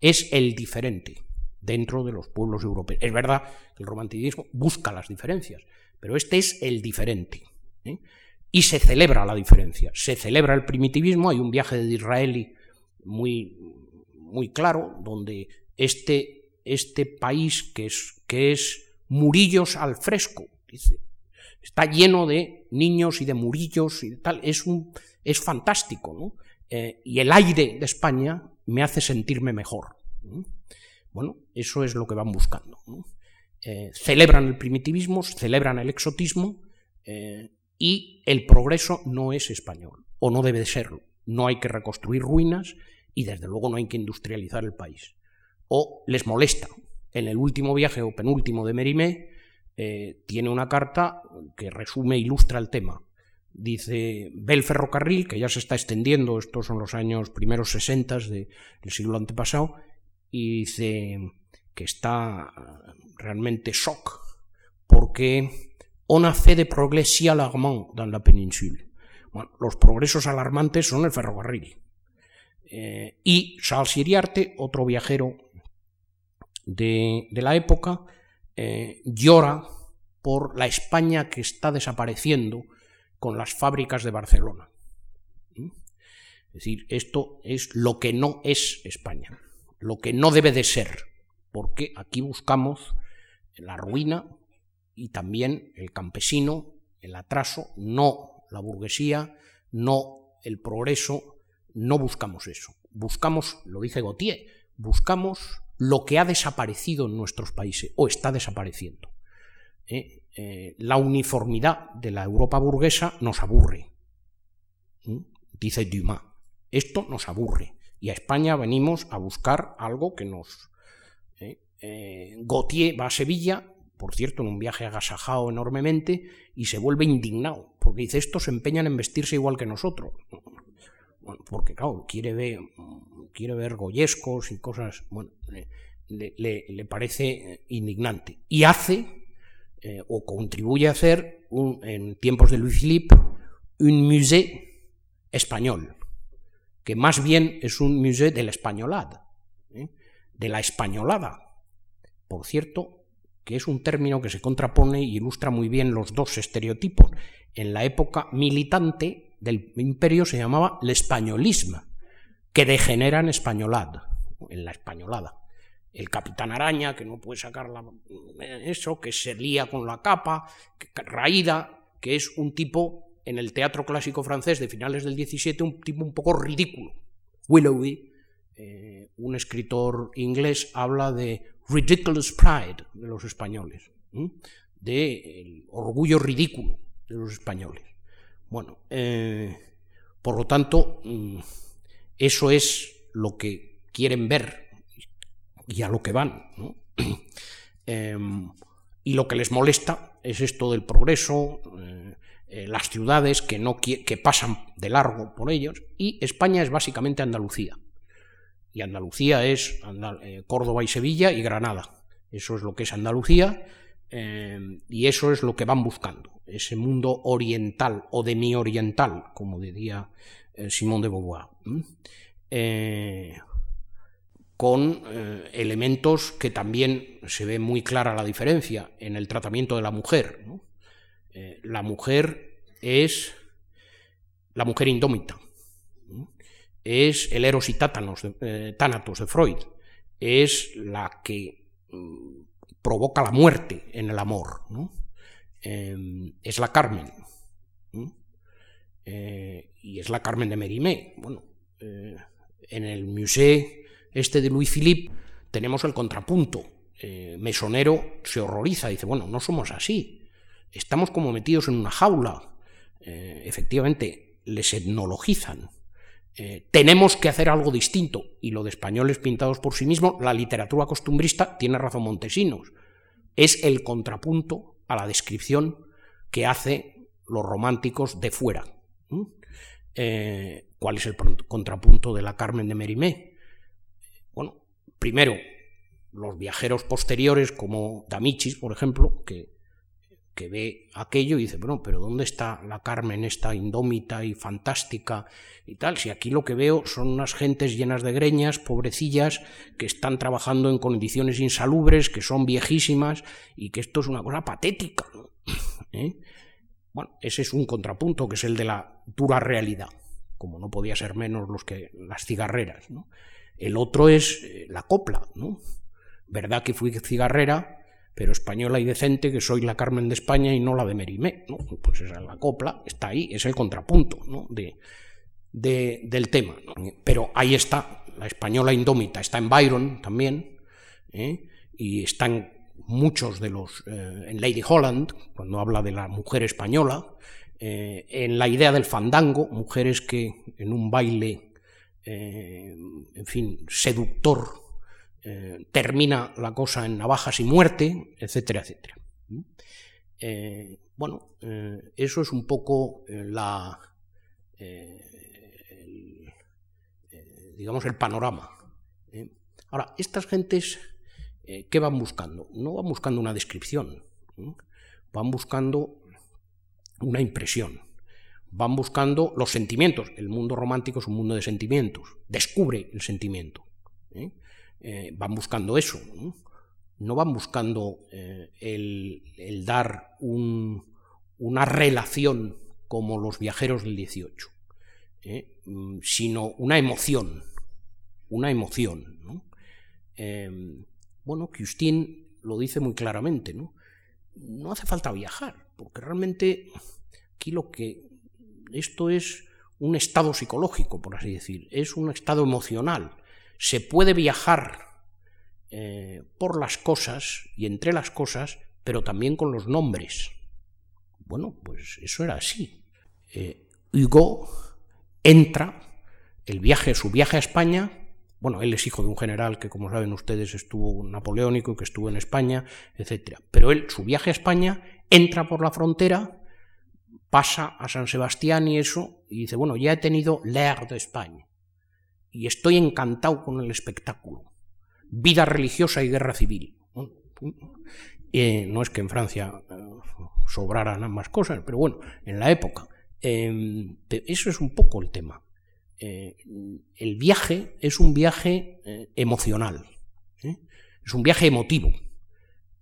Es el diferente dentro de los pueblos europeos. Es verdad que el romanticismo busca las diferencias, pero este es el diferente. ¿eh? y se celebra la diferencia, se celebra el primitivismo, hay un viaje de Disraeli muy, muy claro, donde este, este país que es, que es Murillos al fresco, dice, está lleno de niños y de murillos y tal, es, un, es fantástico, ¿no? Eh, y el aire de España me hace sentirme mejor. Bueno, eso es lo que van buscando. Eh, celebran el primitivismo, celebran el exotismo, eh, y el progreso no es español, o no debe de serlo. No hay que reconstruir ruinas y desde luego no hay que industrializar el país. O les molesta. En el último viaje o penúltimo de Mérimée, eh, tiene una carta que resume, ilustra el tema. Dice, ve el ferrocarril, que ya se está extendiendo, estos son los años primeros 60 del siglo antepasado, y dice que está realmente shock, porque on a fait des progrès alarmantes dans la péninsule. Bueno, los progresos alarmantes son el ferrocarril. Eh, y Charles Iriarte, otro viajero de, la época, eh, llora por la España que está desapareciendo con las fábricas de Barcelona. ¿Mm? Es decir, esto es lo que no es España, lo que no debe de ser, porque aquí buscamos la ruina y también el campesino, el atraso, no la burguesía, no el progreso, no buscamos eso. Buscamos, lo dice Gautier, buscamos lo que ha desaparecido en nuestros países o está desapareciendo. ¿Eh? Eh, la uniformidad de la Europa burguesa nos aburre, dice Dumas. Esto nos aburre. Y a España venimos a buscar algo que nos... ¿eh? Gautier va a Sevilla, por cierto, en un viaje agasajado enormemente, y se vuelve indignado, porque dice, estos se empeñan en vestirse igual que nosotros. porque, claro, quiere ver, quiere ver goyescos y cosas, bueno, le, parece eh, indignante. Y hace, eh, o contribuye a hacer, en tiempos de Louis Philippe, un musée español, que más bien es un musée de la españolada, ¿eh? de la españolada. Por cierto, que es un término que se contrapone y ilustra muy bien los dos estereotipos. En la época militante del imperio se llamaba el españolismo, que degenera en españolad, en la españolada. El capitán araña, que no puede sacar la, eso, que se lía con la capa, raída, que es un tipo en el teatro clásico francés de finales del 17, un tipo un poco ridículo. Willoughby, eh, un escritor inglés, habla de ridiculous pride de los españoles, de orgullo ridículo de los españoles. Bueno, eh, por lo tanto, mm, eso es lo que quieren ver y a lo que van. (clears throat) Em, y lo que les molesta es esto del progreso, eh, eh, las ciudades que, no, que pasan de largo por ellos, y España es básicamente Andalucía. Y Andalucía es eh, Córdoba y Sevilla y Granada. Eso es lo que es Andalucía em, y eso es lo que van buscando, ese mundo oriental o de mi oriental, como diría Simón de Beauvoir. Con eh, elementos que también se ve muy clara la diferencia en el tratamiento de la mujer. Eh, la mujer es la mujer indómita, es el eros y tátanos tánatos de Freud, es la que mm, provoca la muerte en el amor, es la Carmen, y es la Carmen de Mérimée. Bueno, en el museo este de Louis Philippe tenemos el contrapunto. Eh, mesonero se horroriza, dice, bueno, no somos así, estamos como metidos en una jaula. Eh, efectivamente, les etnologizan. Eh, tenemos que hacer algo distinto. Y lo de españoles pintados por sí mismos, la literatura costumbrista, tiene razón Montesinos, es el contrapunto a la descripción que hace los románticos de fuera. ¿Cuál es el contrapunto de la Carmen de Mérimée? Primero, los viajeros posteriores, como Damichis, por ejemplo, que, que ve aquello y dice, bueno, pero ¿dónde está la Carmen, esta indómita y fantástica y tal? Si aquí lo que veo son unas gentes llenas de greñas, pobrecillas, que están trabajando en condiciones insalubres, que son viejísimas y que esto es una cosa patética. (laughs) ¿Eh? Bueno, ese es un contrapunto, que es el de la dura realidad como no podía ser menos los que las cigarreras. ¿no? El otro es eh, la copla, ¿no? Verdad que fui cigarrera, pero española y decente, que soy la Carmen de España y no la de Merimé, ¿no? Pues esa es la copla, está ahí, es el contrapunto ¿no? de, del tema. Pero ahí está, la española indómita, está en Byron también, ¿eh? y están muchos de los, eh, en Lady Holland, cuando habla de la mujer española, eh, en la idea del fandango, mujeres que en un baile, eh, en fin, seductor, eh, termina la cosa en navajas y muerte, etcétera, etcétera. bueno, eso es un poco la, digamos, el panorama. Ahora, estas gentes, ¿qué van buscando? No van buscando una descripción, van buscando una impresión van buscando los sentimientos. El mundo romántico es un mundo de sentimientos. Descubre el sentimiento. ¿eh? Eh, van buscando eso. No, van buscando eh, el, dar una relación como los viajeros del 18, mm, sino una emoción. Una emoción. bueno, Custin lo dice muy claramente. ¿no? no hace falta viajar, porque realmente aquí lo que esto es un estado psicológico, por así decir, es un estado emocional. Se puede viajar eh, por las cosas y entre las cosas, pero también con los nombres. Bueno, pues eso era así. Eh, Hugo entra, el viaje, su viaje a España, bueno, él es hijo de un general que, como saben ustedes, estuvo napoleónico y que estuvo en España, etc. Pero él, su viaje a España, entra por la frontera pasa a San Sebastián y eso, y dice, bueno, ya he tenido l'air de España, y estoy encantado con el espectáculo. Vida religiosa y guerra civil. Eh, no es que en Francia eh, sobraran ambas cosas, pero bueno, en la época. Em, eso es un poco el tema. Eh, el viaje es un viaje emocional, es un viaje emotivo.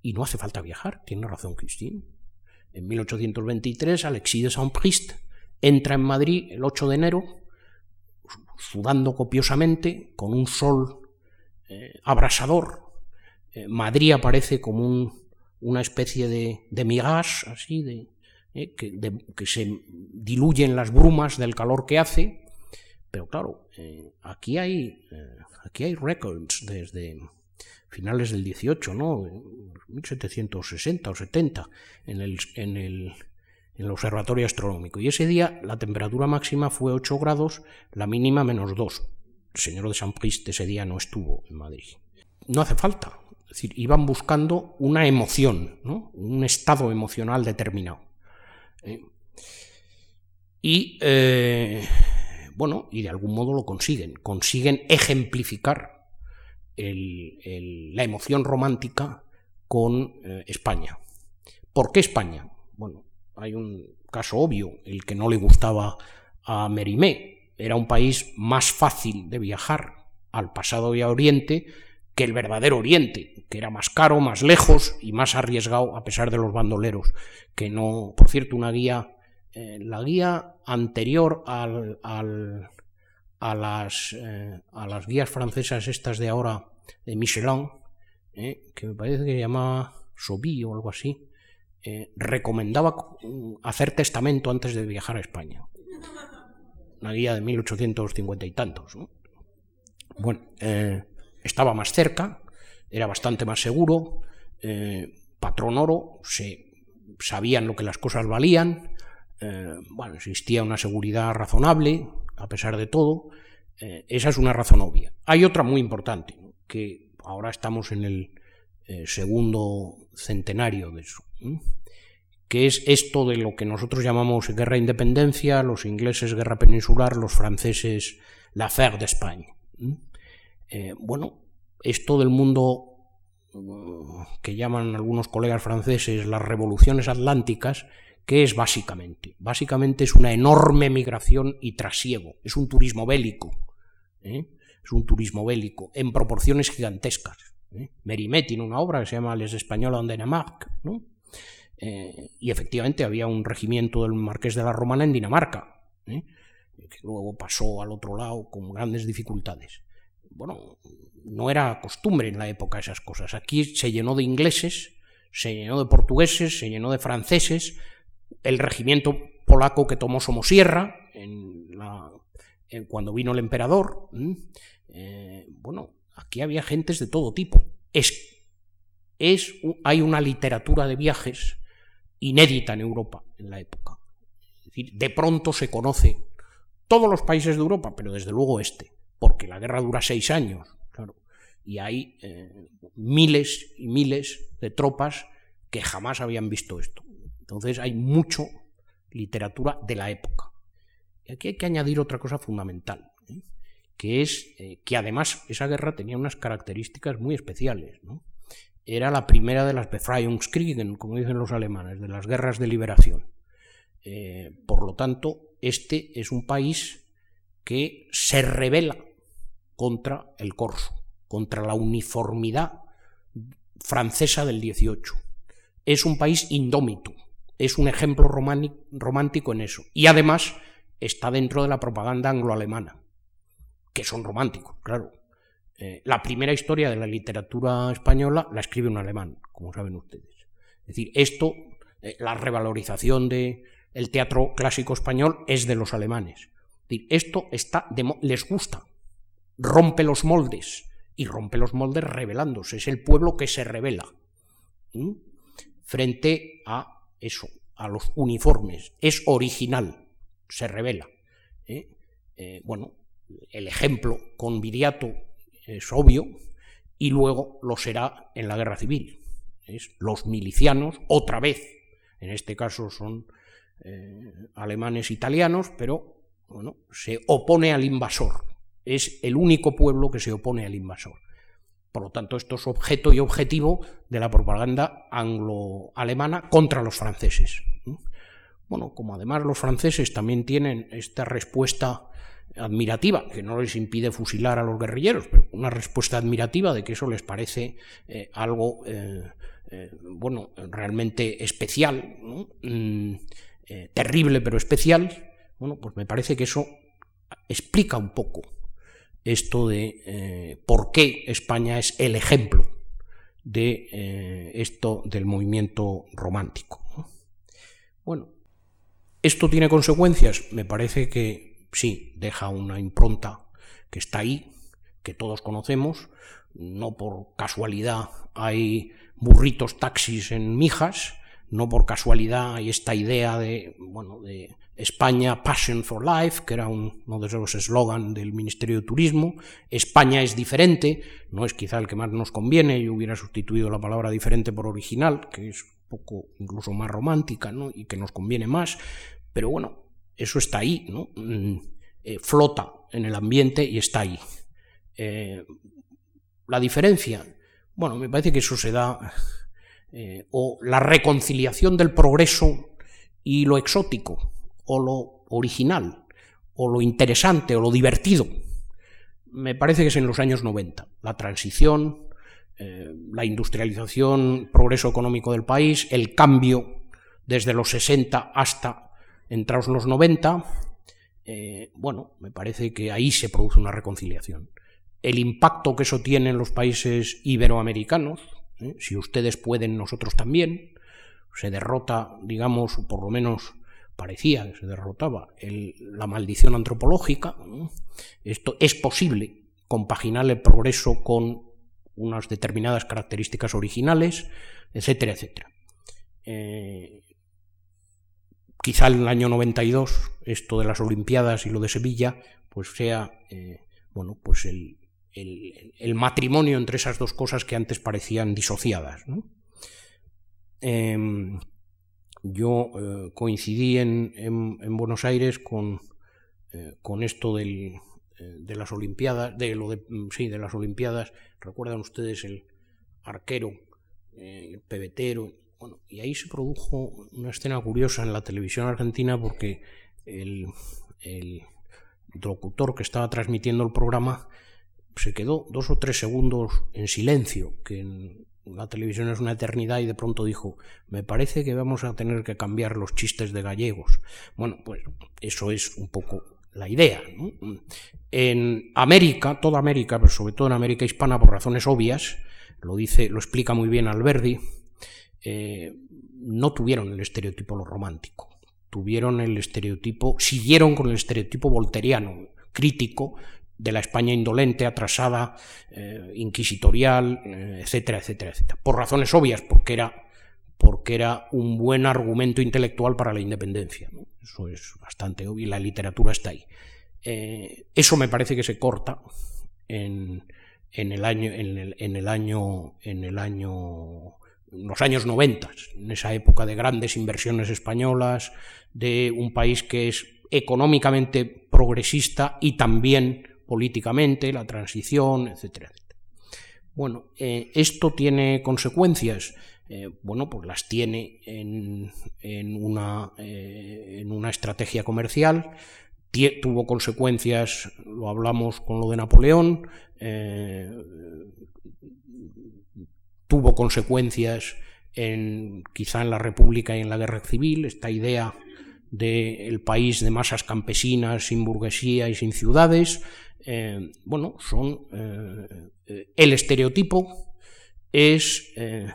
Y no hace falta viajar, tiene razón Christine. En 1823, Alexis de Saint-Priest entra en Madrid el 8 de enero, sudando copiosamente, con un sol eh, abrasador. Eh, Madrid aparece como una especie de, de mirage, así, eh, que, que, se diluye en las brumas del calor que hace. Pero claro, aquí, hay, aquí hay records desde finales del 18, ¿no? 1760 o 70, en el, en el, en el observatorio astronómico. Y ese día la temperatura máxima fue 8 grados, la mínima menos 2. El señor de San Prist ese día no estuvo en Madrid. No hace falta. Es decir, iban buscando una emoción, ¿no? un estado emocional determinado. ¿eh? Y, eh, bueno, y de algún modo lo consiguen. Consiguen ejemplificar la emoción romántica con eh, España. ¿Por qué España? Bueno, hay un caso obvio, el que no le gustaba a Merimé. Era un país más fácil de viajar al pasado y a Oriente que el verdadero Oriente, que era más caro, más lejos y más arriesgado a pesar de los bandoleros, que no, por cierto, una guía, eh, la guía anterior al, a las, eh, a las guías francesas estas de ahora, de Michelin, eh, que me parece que se llamaba Sobí o algo así, eh, recomendaba hacer testamento antes de viajar a España. Una guía de 1850 y tantos. Bueno, estaba más cerca, era bastante más seguro, patrón oro, se, sabían lo que las cosas valían, bueno, existía una seguridad razonable, a pesar de todo. Eh, esa es una razón obvia. Hay otra muy importante, que ahora estamos en el eh, segundo centenario de eso, que es esto de lo que nosotros llamamos guerra independencia, los ingleses guerra peninsular, los franceses la affaire de España. Eh, bueno, esto del mundo que llaman algunos colegas franceses las revoluciones atlánticas, ¿Qué es básicamente? Básicamente es una enorme migración y trasiego, es un turismo bélico, ¿eh? es un turismo bélico en proporciones gigantescas. ¿eh? tiene una obra que se llama Les Espagnols en Dinamarca, ¿no? Eh, y efectivamente había un regimiento del Marqués de la Romana en Dinamarca, que luego pasó al otro lado con grandes dificultades. Bueno, no era costumbre en la época esas cosas. Aquí se llenó de ingleses, se llenó de portugueses, se llenó de franceses, el regimiento polaco que tomó Somosierra en cuando vino el emperador. Eh, bueno, aquí había gentes de todo tipo. Es, es, hay una literatura de viajes inédita en Europa en la época. de pronto se conoce todos los países de Europa, pero desde luego este, porque la guerra dura seis años, claro, y hay eh, miles y miles de tropas que jamás habían visto esto. Entonces hay mucho literatura de la época. Y aquí hay que añadir otra cosa fundamental, ¿eh? que es eh, que además esa guerra tenía unas características muy especiales. Era la primera de las Befreiungskriegen, como dicen los alemanes, de las guerras de liberación. Eh, por lo tanto, este es un país que se revela contra el corso, contra la uniformidad francesa del 18. Es un país indómito, es un ejemplo romántico en eso. Y además está dentro de la propaganda anglo-alemana, que son románticos, claro. Eh, la primera historia de la literatura española la escribe un alemán, como saben ustedes. Es decir, esto, eh, la revalorización del teatro clásico español es de los alemanes. Es decir, esto está les gusta, rompe los moldes, y rompe los moldes revelándose. Es el pueblo que se revela frente a eso, a los uniformes. Es original, se revela. ¿eh? Eh, bueno, el ejemplo con Viriato es obvio y luego lo será en la guerra civil. Es los milicianos, otra vez, en este caso son eh, alemanes italianos, pero bueno, se opone al invasor. Es el único pueblo que se opone al invasor. Por lo tanto, esto es objeto y objetivo de la propaganda anglo-alemana contra los franceses. Bueno, como además los franceses también tienen esta respuesta admirativa, que no les impide fusilar a los guerrilleros, pero una respuesta admirativa de que eso les parece eh, algo, eh, eh, bueno, realmente especial, mm, terrible pero especial, bueno, pues me parece que eso explica un poco esto de eh, por qué España es el ejemplo de eh, esto del movimiento romántico. Bueno, ¿esto tiene consecuencias? Me parece que sí, deja una impronta que está ahí, que todos conocemos, no por casualidad hay burritos taxis en Mijas, no por casualidad hay esta idea de, bueno, de España Passion for Life, que era uno de esos eslogan del Ministerio de Turismo. España es diferente, no es quizá el que más nos conviene, yo hubiera sustituido la palabra diferente por original, que es un poco incluso más romántica ¿no? y que nos conviene más, pero bueno, eso está ahí, ¿no? Mm, eh, flota en el ambiente y está ahí. Eh, la diferencia, bueno, me parece que eso se da, eh, o la reconciliación del progreso y lo exótico, o lo original, o lo interesante, o lo divertido. Me parece que es en los años 90. La transición, eh, la industrialización, progreso económico del país, el cambio desde los 60 hasta entrados los 90. Eh, bueno, me parece que ahí se produce una reconciliación. El impacto que eso tiene en los países iberoamericanos, ¿eh? si ustedes pueden, nosotros también, se derrota, digamos, por lo menos parecía que se derrotaba la maldición antropológica. Esto es posible compaginar el progreso con unas determinadas características originales, etcétera, etcétera. Eh, quizá en el año 92 esto de las Olimpiadas y lo de Sevilla pues sea eh, bueno pues el, matrimonio entre esas dos cosas que antes parecían disociadas. Em, yo eh, coincidí en, Buenos Aires con, eh, esto eh, de las Olimpiadas, de lo de, mm, sí, de las Olimpiadas. Recuerdan ustedes el arquero, el pebetero, bueno, y ahí se produjo una escena curiosa en la televisión argentina porque el, el locutor que estaba transmitiendo el programa se quedó dos o tres segundos en silencio, que en, la televisión es una eternidad y de pronto dijo, me parece que vamos a tener que cambiar los chistes de gallegos. Bueno, pues eso es un poco la idea. En América, toda América, pero sobre todo en América hispana por razones obvias, lo dice, lo explica muy bien Alberdi, eh, no tuvieron el estereotipo lo romántico, tuvieron el estereotipo, siguieron con el estereotipo volteriano, crítico, de la España indolente, atrasada, eh, inquisitorial, eh, etcétera, etcétera, etcétera. Por razones obvias, porque era, porque era un buen argumento intelectual para la independencia. Eso es bastante obvio y la literatura está ahí. Eh, eso me parece que se corta en, en el año, en el, en el año, en el año los años 90, en esa época de grandes inversiones españolas, de un país que es económicamente progresista y también políticamente, la transición, etcétera. Bueno, eh, esto tiene consecuencias. Eh, bueno, pues las tiene en, una, eh, en una estrategia comercial, tuvo consecuencias, lo hablamos con lo de Napoleón, tuvo consecuencias en, quizá en la República y en la Guerra Civil, esta idea del país de masas campesinas, sin burguesía y sin ciudades, eh, bueno, son eh, el estereotipo es eh,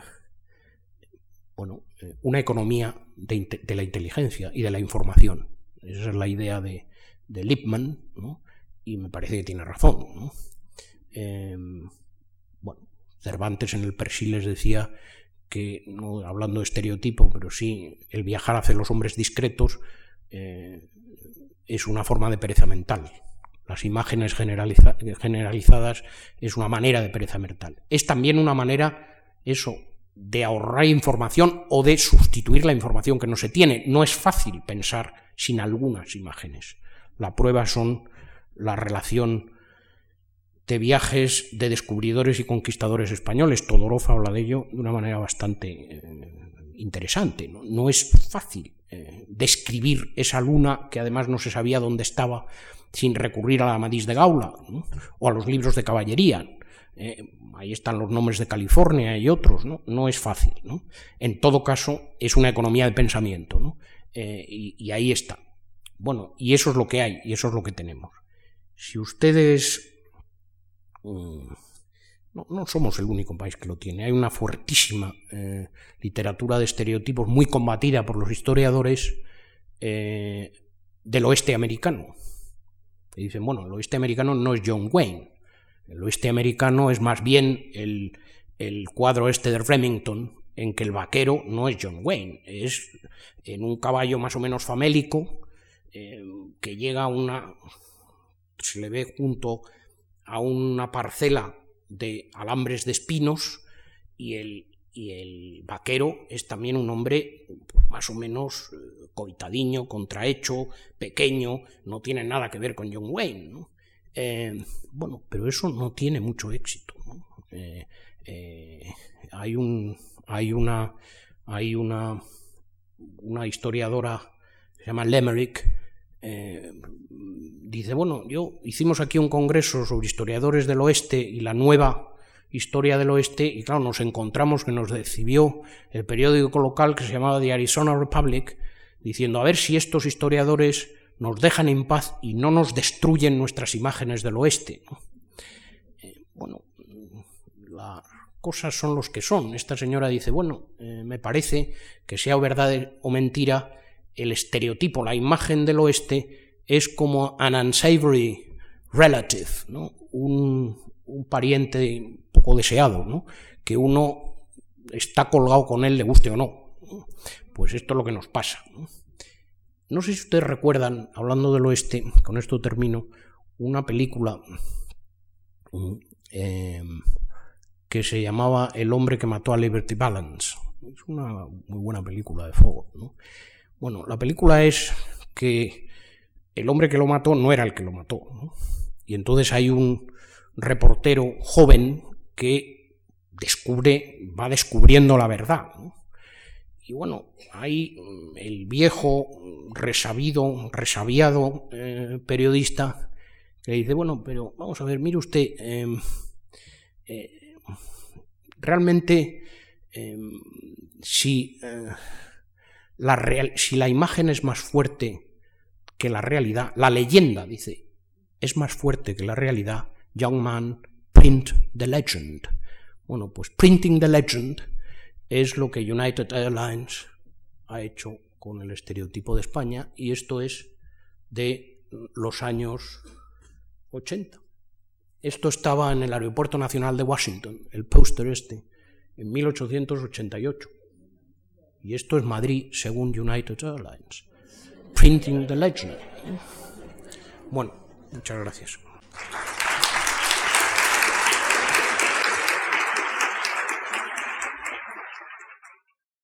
bueno, una economía de, la inteligencia y de la información. Esa es la idea de, de Lippmann, y me parece que tiene razón. bueno, Cervantes en el Persiles decía que, no hablando de estereotipo, pero sí, el viajar hacia los hombres discretos es una forma de pereza mental las imágenes generalizadas es una manera de pereza mental. Es también una manera, eso, de ahorrar información o de sustituir la información que no se tiene. No es fácil pensar sin algunas imágenes. La prueba son la relación de viajes de descubridores y conquistadores españoles. Todorov habla de ello de una manera bastante eh, interesante. ¿no? es fácil eh, describir esa luna que además no se sabía dónde estaba sin recurrir a la Amadís de Gaula o a los libros de caballería. Eh, ahí están los nombres de California y otros, ¿no? No es fácil, ¿no? En todo caso, es una economía de pensamiento, ¿no? Eh, y, ahí está. Bueno, y eso es lo que hay, y eso es lo que tenemos. Si ustedes... Mm, no, somos el único país que lo tiene. Hay una fuertísima eh, literatura de estereotipos muy combatida por los historiadores del oeste americano. Y dicen, bueno, el oeste americano no es John Wayne, el oeste americano es más bien el, cuadro este de Remington, en que el vaquero no es John Wayne, es en un caballo más o menos famélico, eh, que llega a una. se le ve junto a una parcela de alambres de espinos y el, y el vaquero es también un hombre pues, más o menos eh, coitadiño, contrahecho, pequeño, no tiene nada que ver con John Wayne. Eh, bueno, pero eso no tiene mucho éxito. Eh, hay, un, hay una, hay una, una historiadora se llama Lemerick, dice, bueno, yo hicimos aquí un congreso sobre historiadores del oeste y la nueva Historia del Oeste, y claro, nos encontramos que nos recibió el periódico local que se llamaba The Arizona Republic, diciendo a ver si estos historiadores nos dejan en paz y no nos destruyen nuestras imágenes del oeste. Eh, bueno, las cosas son los que son. Esta señora dice, bueno, eh, me parece que sea verdad o mentira, el estereotipo, la imagen del oeste es como an unsavory relative, ¿no? un, pariente poco deseado, ¿no? que uno está colgado con él, le guste o no. Pues esto es lo que nos pasa. No, sé si ustedes recuerdan, hablando del oeste, con esto termino, una película eh, que se llamaba El hombre que mató a Liberty Balance. Es una muy buena película de fuego. Bueno, la película es que el hombre que lo mató no era el que lo mató. Y entonces hay un, reportero joven que descubre, va descubriendo la verdad. Y bueno, hay el viejo, resabido, resabiado eh, periodista que dice, bueno, pero vamos a ver, mire usted, em, eh, realmente em, si, eh, la real, si la imagen es más fuerte que la realidad, la leyenda, dice, es más fuerte que la realidad, Young Man, Print the Legend. Bueno, pues Printing the Legend es lo que United Airlines ha hecho con el estereotipo de España y esto es de los años 80. Esto estaba en el Aeropuerto Nacional de Washington, el póster este, en 1888. Y esto es Madrid según United Airlines. Printing the Legend. Bueno, muchas gracias.